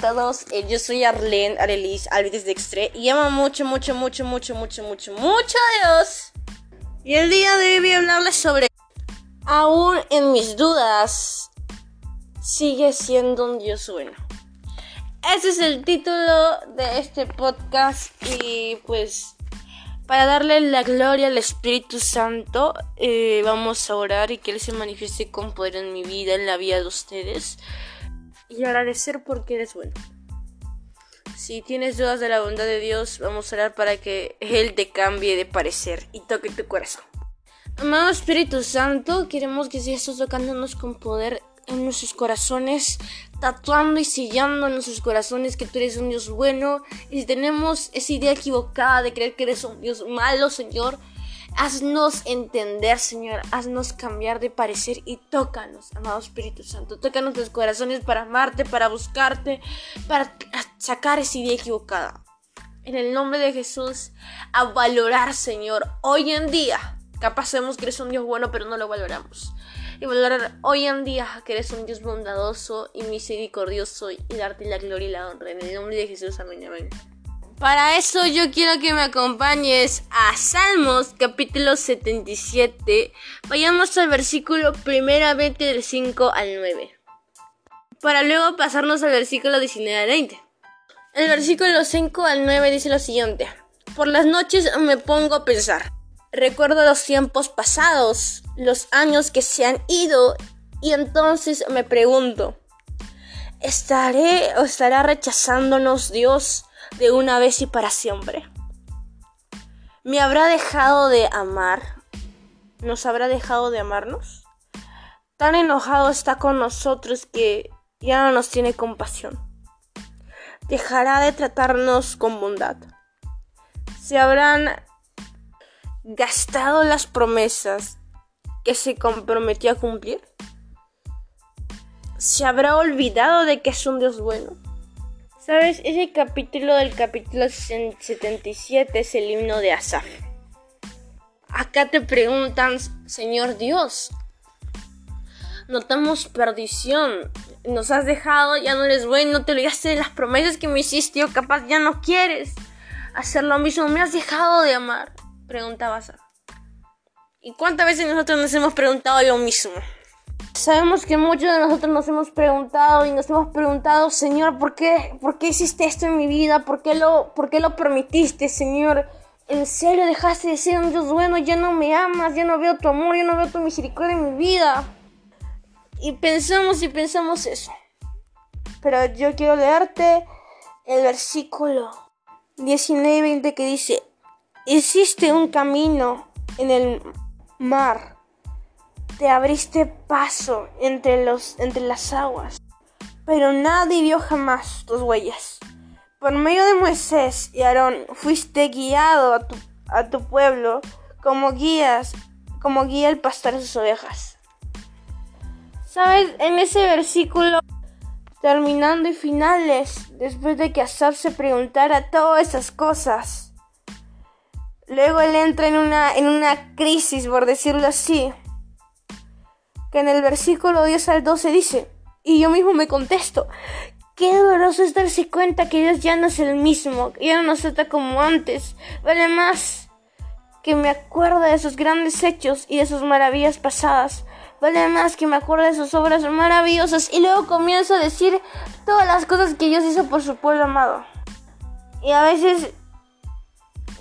todos, eh, yo soy Arlene Arelis Alvides Dextre y amo mucho, mucho, mucho, mucho, mucho, mucho, mucho a Dios. Y el día de hoy voy a hablarles sobre, aún en mis dudas, sigue siendo un Dios bueno. Ese es el título de este podcast y pues para darle la gloria al Espíritu Santo eh, vamos a orar y que Él se manifieste con poder en mi vida, en la vida de ustedes y agradecer porque eres bueno. Si tienes dudas de la bondad de Dios, vamos a orar para que Él te cambie de parecer y toque tu corazón. Amado Espíritu Santo, queremos que sigas tocándonos con poder en nuestros corazones, tatuando y sellando en nuestros corazones que tú eres un Dios bueno. Y si tenemos esa idea equivocada de creer que eres un Dios malo, Señor, Haznos entender, Señor. Haznos cambiar de parecer y tócanos, amado Espíritu Santo. Tócanos los corazones para amarte, para buscarte, para sacar esa idea equivocada. En el nombre de Jesús, a valorar, Señor, hoy en día. Capaz sabemos que eres un Dios bueno, pero no lo valoramos. Y valorar hoy en día que eres un Dios bondadoso y misericordioso y darte la gloria y la honra. En el nombre de Jesús, amén, amén. Para eso yo quiero que me acompañes a Salmos capítulo 77. Vayamos al versículo primeramente del 5 al 9. Para luego pasarnos al versículo 19 al 20. El versículo 5 al 9 dice lo siguiente. Por las noches me pongo a pensar. Recuerdo los tiempos pasados, los años que se han ido y entonces me pregunto, ¿estaré o estará rechazándonos Dios? De una vez y para siempre. ¿Me habrá dejado de amar? ¿Nos habrá dejado de amarnos? Tan enojado está con nosotros que ya no nos tiene compasión. Dejará de tratarnos con bondad. Se habrán gastado las promesas que se comprometió a cumplir. Se habrá olvidado de que es un Dios bueno. ¿Sabes? Ese capítulo del capítulo 77 es el himno de Asaf. Acá te preguntan, Señor Dios, notamos perdición. Nos has dejado, ya no eres bueno, te olvidaste de las promesas que me hiciste, o capaz ya no quieres hacer lo mismo, me has dejado de amar, preguntaba Asaf. ¿Y cuántas veces nosotros nos hemos preguntado lo mismo? Sabemos que muchos de nosotros nos hemos preguntado y nos hemos preguntado, Señor, ¿por qué, ¿por qué hiciste esto en mi vida? ¿Por qué, lo, ¿Por qué lo permitiste, Señor? ¿En serio dejaste de ser un Dios bueno? Ya no me amas, ya no veo tu amor, ya no veo tu misericordia en mi vida. Y pensamos y pensamos eso. Pero yo quiero leerte el versículo 19 y 20 que dice, hiciste un camino en el mar te abriste paso entre, los, entre las aguas, pero nadie vio jamás tus huellas. Por medio de Moisés y Aarón fuiste guiado a tu, a tu pueblo como guías, como guía el pastor de sus ovejas. ¿Sabes? En ese versículo, terminando y finales, después de que Asaf se preguntara todas esas cosas, luego él entra en una, en una crisis, por decirlo así que en el versículo 10 al 12 dice, y yo mismo me contesto, qué doloroso es darse cuenta que Dios ya no es el mismo, ya no nos trata como antes, vale más que me acuerda de sus grandes hechos y de sus maravillas pasadas, vale más que me acuerda de sus obras maravillosas y luego comienzo a decir todas las cosas que Dios hizo por su pueblo amado. Y a veces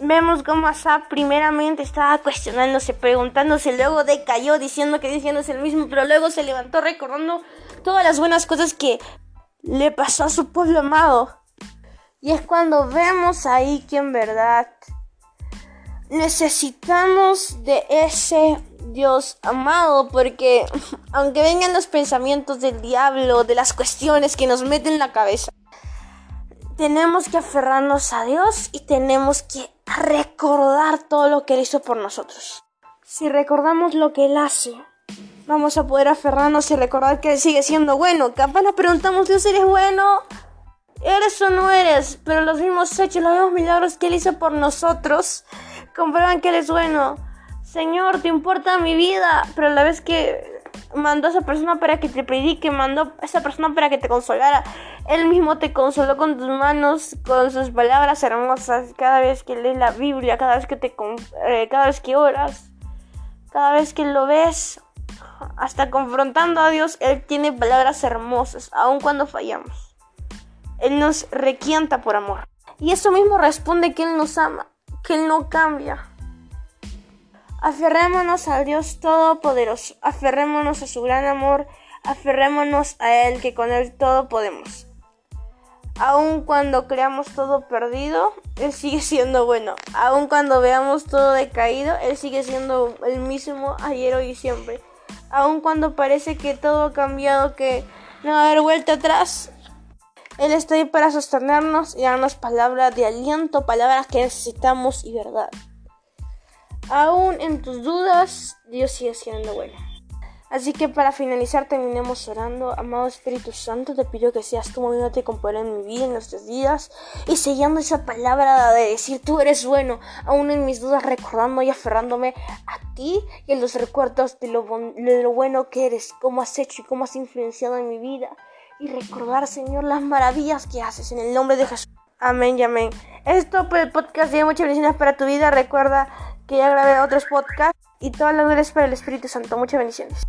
vemos cómo Asaf primeramente estaba cuestionándose, preguntándose, luego decayó diciendo que diciendo es el mismo, pero luego se levantó recordando todas las buenas cosas que le pasó a su pueblo amado. Y es cuando vemos ahí que en verdad necesitamos de ese Dios amado, porque aunque vengan los pensamientos del diablo, de las cuestiones que nos meten en la cabeza, tenemos que aferrarnos a Dios y tenemos que recordar todo lo que Él hizo por nosotros. Si recordamos lo que Él hace, vamos a poder aferrarnos y recordar que Él sigue siendo bueno. Capaz nos preguntamos, Dios, ¿eres bueno? ¿Eres o no eres? Pero los mismos hechos, los mismos milagros que Él hizo por nosotros, comprueban que Él es bueno. Señor, te importa mi vida, pero a la vez que mandó a esa persona para que te predique, mandó a esa persona para que te consolara. Él mismo te consoló con tus manos, con sus palabras hermosas, cada vez que lees la Biblia, cada vez que te eh, cada vez que oras, cada vez que lo ves, hasta confrontando a Dios, Él tiene palabras hermosas, aun cuando fallamos. Él nos requienta por amor. Y eso mismo responde que Él nos ama, que Él no cambia. Aferrémonos al Dios Todopoderoso, aferrémonos a su gran amor, aferrémonos a Él que con Él todo podemos. Aun cuando creamos todo perdido, Él sigue siendo bueno. Aun cuando veamos todo decaído, Él sigue siendo el mismo ayer, hoy y siempre. Aun cuando parece que todo ha cambiado, que no va a haber vuelta atrás, Él está ahí para sostenernos y darnos palabras de aliento, palabras que necesitamos y verdad. Aún en tus dudas, Dios sigue siendo bueno. Así que para finalizar terminemos orando. Amado Espíritu Santo, te pido que seas tú moviéndote con poder en mi vida, en nuestros días, y sellando esa palabra de decir tú eres bueno, aún en mis dudas recordando y aferrándome a ti y en los recuerdos de lo, de lo bueno que eres, cómo has hecho y cómo has influenciado en mi vida. Y recordar, Señor, las maravillas que haces en el nombre de Jesús. Amén y amén. Esto por el podcast de muchas bendiciones para tu vida. Recuerda que ya grabé otros podcasts y todas las gracias para el Espíritu Santo. Muchas bendiciones.